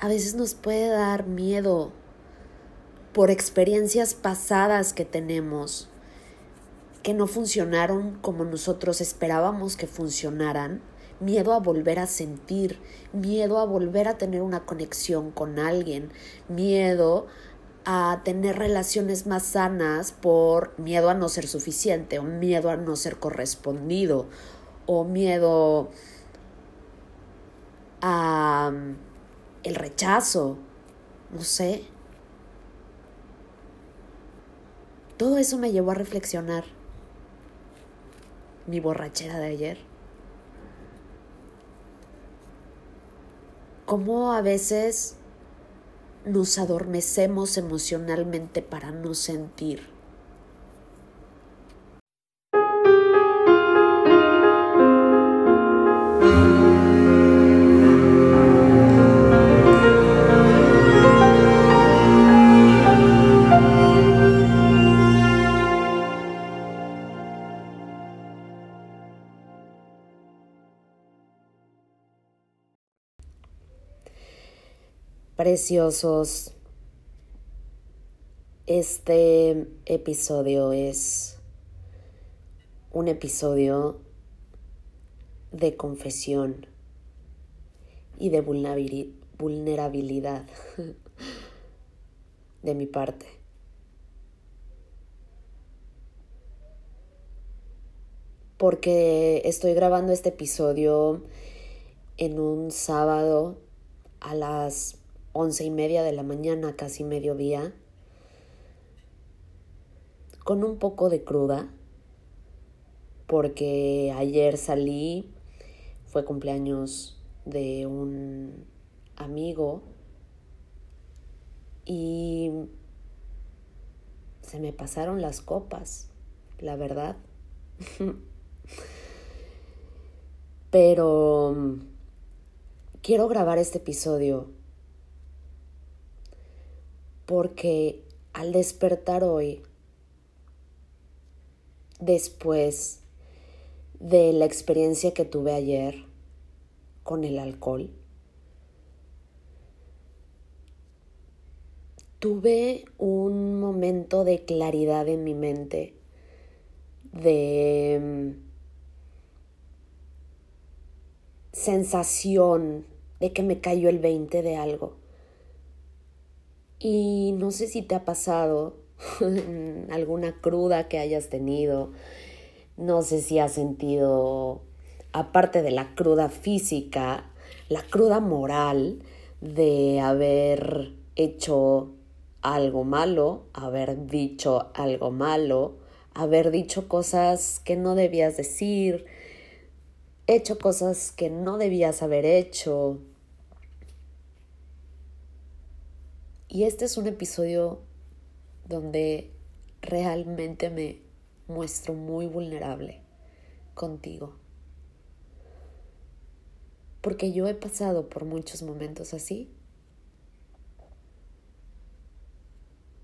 a veces nos puede dar miedo por experiencias pasadas que tenemos que no funcionaron como nosotros esperábamos que funcionaran, miedo a volver a sentir, miedo a volver a tener una conexión con alguien, miedo a tener relaciones más sanas por miedo a no ser suficiente o miedo a no ser correspondido o miedo a el rechazo, no sé. Todo eso me llevó a reflexionar mi borrachera de ayer. Cómo a veces nos adormecemos emocionalmente para no sentir. Preciosos, este episodio es un episodio de confesión y de vulnerabilidad de mi parte. Porque estoy grabando este episodio en un sábado a las once y media de la mañana, casi mediodía, con un poco de cruda, porque ayer salí, fue cumpleaños de un amigo y se me pasaron las copas, la verdad. Pero quiero grabar este episodio porque al despertar hoy, después de la experiencia que tuve ayer con el alcohol, tuve un momento de claridad en mi mente, de mm, sensación de que me cayó el 20 de algo. Y no sé si te ha pasado alguna cruda que hayas tenido, no sé si has sentido, aparte de la cruda física, la cruda moral de haber hecho algo malo, haber dicho algo malo, haber dicho cosas que no debías decir, hecho cosas que no debías haber hecho, Y este es un episodio donde realmente me muestro muy vulnerable contigo. Porque yo he pasado por muchos momentos así,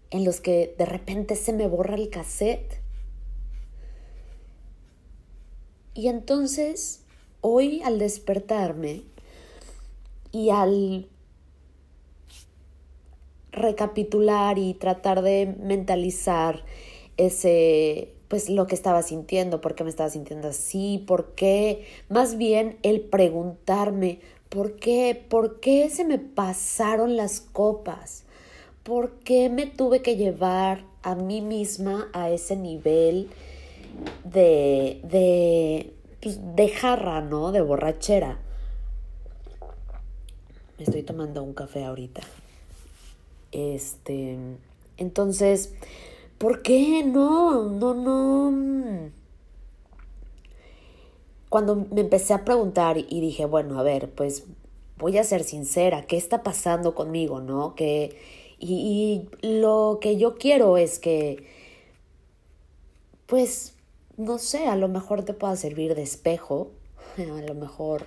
en los que de repente se me borra el cassette. Y entonces, hoy al despertarme y al recapitular y tratar de mentalizar ese pues lo que estaba sintiendo, por qué me estaba sintiendo así, por qué, más bien el preguntarme, ¿por qué? ¿Por qué se me pasaron las copas? ¿Por qué me tuve que llevar a mí misma a ese nivel de, de, pues, de jarra, ¿no? De borrachera. Me estoy tomando un café ahorita. Este, entonces, ¿por qué no? No, no. Cuando me empecé a preguntar y dije, bueno, a ver, pues voy a ser sincera, ¿qué está pasando conmigo, no? Que, y, y lo que yo quiero es que, pues, no sé, a lo mejor te pueda servir de espejo, a lo mejor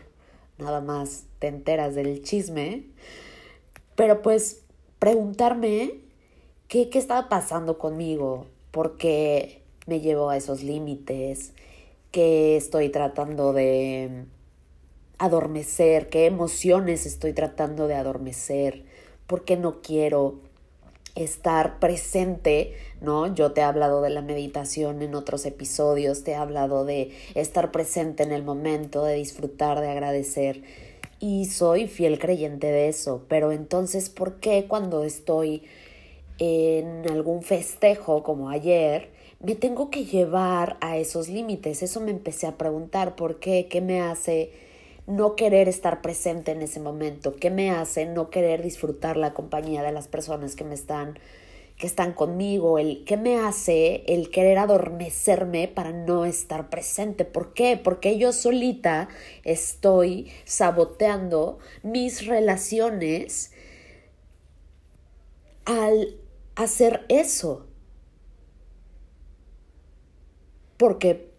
nada más te enteras del chisme, pero pues preguntarme qué, qué estaba pasando conmigo, por qué me llevo a esos límites, qué estoy tratando de adormecer, qué emociones estoy tratando de adormecer, por qué no quiero estar presente, ¿no? Yo te he hablado de la meditación en otros episodios, te he hablado de estar presente en el momento, de disfrutar, de agradecer. Y soy fiel creyente de eso, pero entonces, ¿por qué cuando estoy en algún festejo como ayer, me tengo que llevar a esos límites? Eso me empecé a preguntar, ¿por qué? ¿Qué me hace no querer estar presente en ese momento? ¿Qué me hace no querer disfrutar la compañía de las personas que me están que están conmigo, el qué me hace el querer adormecerme para no estar presente. ¿Por qué? Porque yo solita estoy saboteando mis relaciones al hacer eso. Porque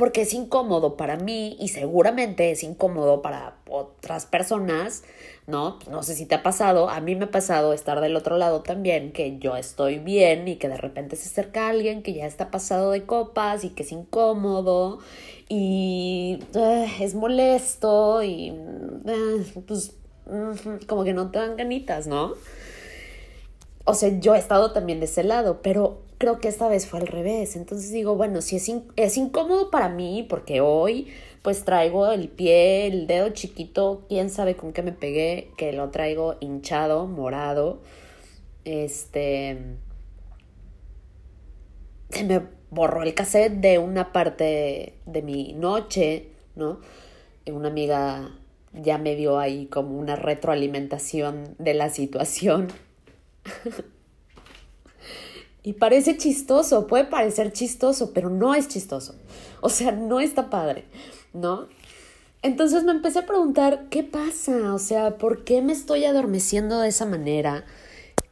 porque es incómodo para mí y seguramente es incómodo para otras personas, ¿no? No sé si te ha pasado, a mí me ha pasado estar del otro lado también, que yo estoy bien y que de repente se acerca alguien que ya está pasado de copas y que es incómodo y eh, es molesto y eh, pues como que no te dan ganitas, ¿no? O sea, yo he estado también de ese lado, pero creo que esta vez fue al revés. Entonces digo, bueno, si es, es incómodo para mí, porque hoy pues traigo el pie, el dedo chiquito, quién sabe con qué me pegué, que lo traigo hinchado, morado. Este. Se me borró el cassette de una parte de mi noche, ¿no? Una amiga ya me dio ahí como una retroalimentación de la situación. Y parece chistoso, puede parecer chistoso, pero no es chistoso. O sea, no está padre, ¿no? Entonces me empecé a preguntar, ¿qué pasa? O sea, ¿por qué me estoy adormeciendo de esa manera?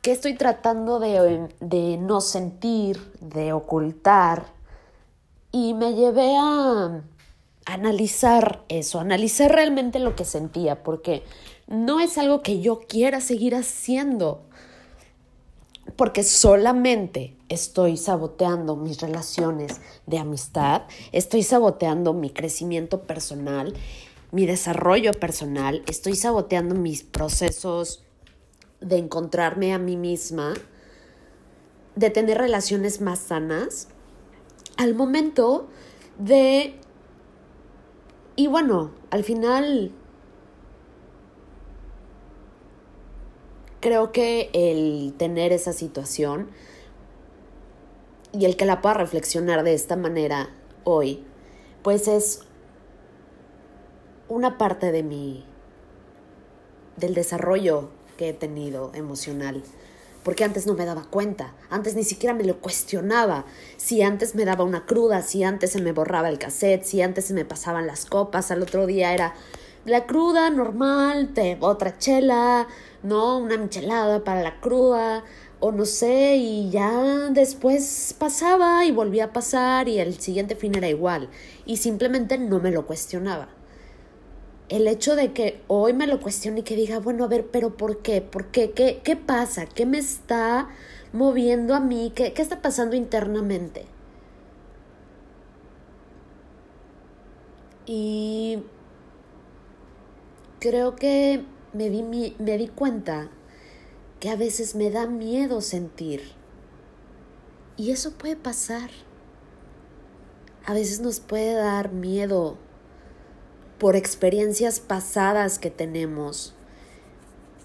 ¿Qué estoy tratando de, de no sentir, de ocultar? Y me llevé a analizar eso, analizar realmente lo que sentía, porque no es algo que yo quiera seguir haciendo porque solamente estoy saboteando mis relaciones de amistad, estoy saboteando mi crecimiento personal, mi desarrollo personal, estoy saboteando mis procesos de encontrarme a mí misma, de tener relaciones más sanas, al momento de... Y bueno, al final creo que el tener esa situación y el que la pueda reflexionar de esta manera hoy, pues es una parte de mi, del desarrollo que he tenido emocional. Porque antes no me daba cuenta, antes ni siquiera me lo cuestionaba. Si antes me daba una cruda, si antes se me borraba el cassette, si antes se me pasaban las copas, al otro día era la cruda normal, te, otra chela, ¿no? Una michelada para la cruda, o no sé, y ya después pasaba y volvía a pasar y el siguiente fin era igual, y simplemente no me lo cuestionaba. El hecho de que hoy me lo cuestione y que diga, bueno, a ver, pero ¿por qué? ¿Por qué? ¿Qué, qué pasa? ¿Qué me está moviendo a mí? ¿Qué, qué está pasando internamente? Y creo que me di, me di cuenta que a veces me da miedo sentir. Y eso puede pasar. A veces nos puede dar miedo por experiencias pasadas que tenemos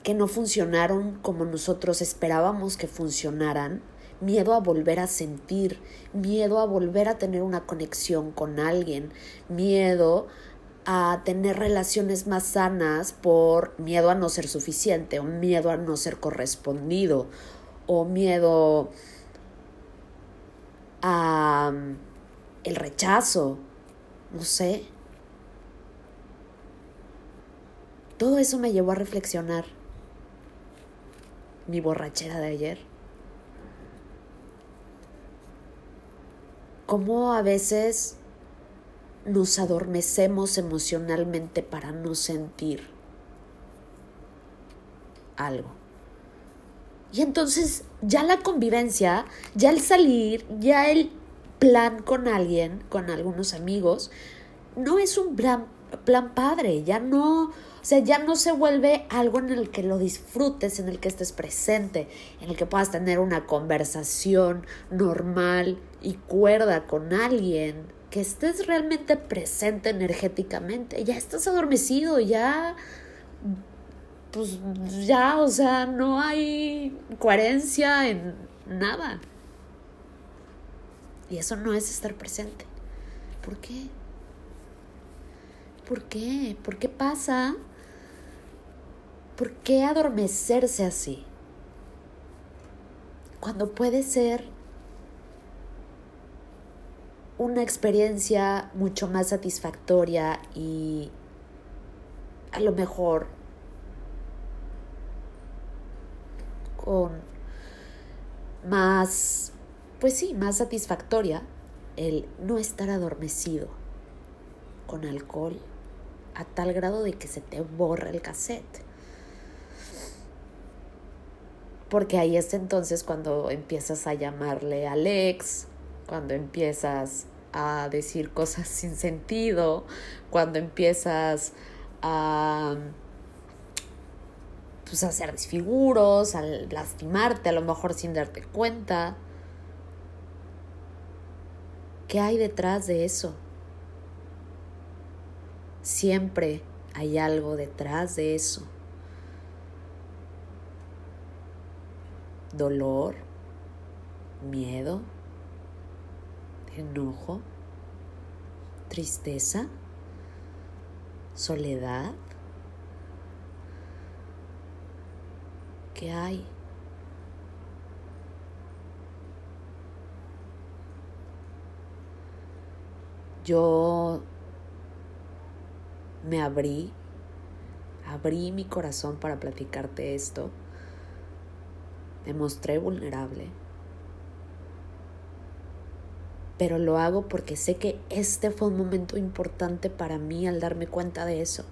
que no funcionaron como nosotros esperábamos que funcionaran, miedo a volver a sentir, miedo a volver a tener una conexión con alguien, miedo a tener relaciones más sanas por miedo a no ser suficiente o miedo a no ser correspondido o miedo a mm, el rechazo, no sé. Todo eso me llevó a reflexionar mi borrachera de ayer. Cómo a veces nos adormecemos emocionalmente para no sentir algo. Y entonces ya la convivencia, ya el salir, ya el plan con alguien, con algunos amigos, no es un plan, plan padre, ya no, o sea, ya no se vuelve algo en el que lo disfrutes, en el que estés presente, en el que puedas tener una conversación normal y cuerda con alguien, que estés realmente presente energéticamente, ya estás adormecido, ya pues ya, o sea, no hay coherencia en nada. Y eso no es estar presente. ¿Por qué? ¿Por qué? ¿Por qué pasa? ¿Por qué adormecerse así? Cuando puede ser una experiencia mucho más satisfactoria y a lo mejor con más, pues sí, más satisfactoria el no estar adormecido con alcohol a tal grado de que se te borra el cassette. Porque ahí es entonces cuando empiezas a llamarle al ex, cuando empiezas a decir cosas sin sentido, cuando empiezas a pues, a hacer desfiguros, a lastimarte, a lo mejor sin darte cuenta. ¿Qué hay detrás de eso? Siempre hay algo detrás de eso. Dolor, miedo, enojo, tristeza, soledad. ¿Qué hay? Yo me abrí, abrí mi corazón para platicarte esto, me mostré vulnerable, pero lo hago porque sé que este fue un momento importante para mí al darme cuenta de eso.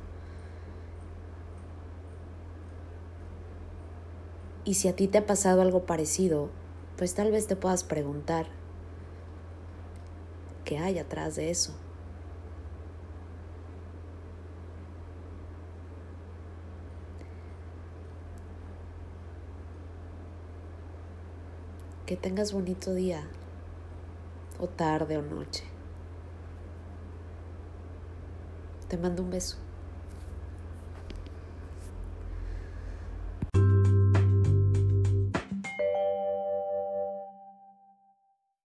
Y si a ti te ha pasado algo parecido, pues tal vez te puedas preguntar, ¿qué hay atrás de eso? Que tengas bonito día, o tarde o noche. Te mando un beso.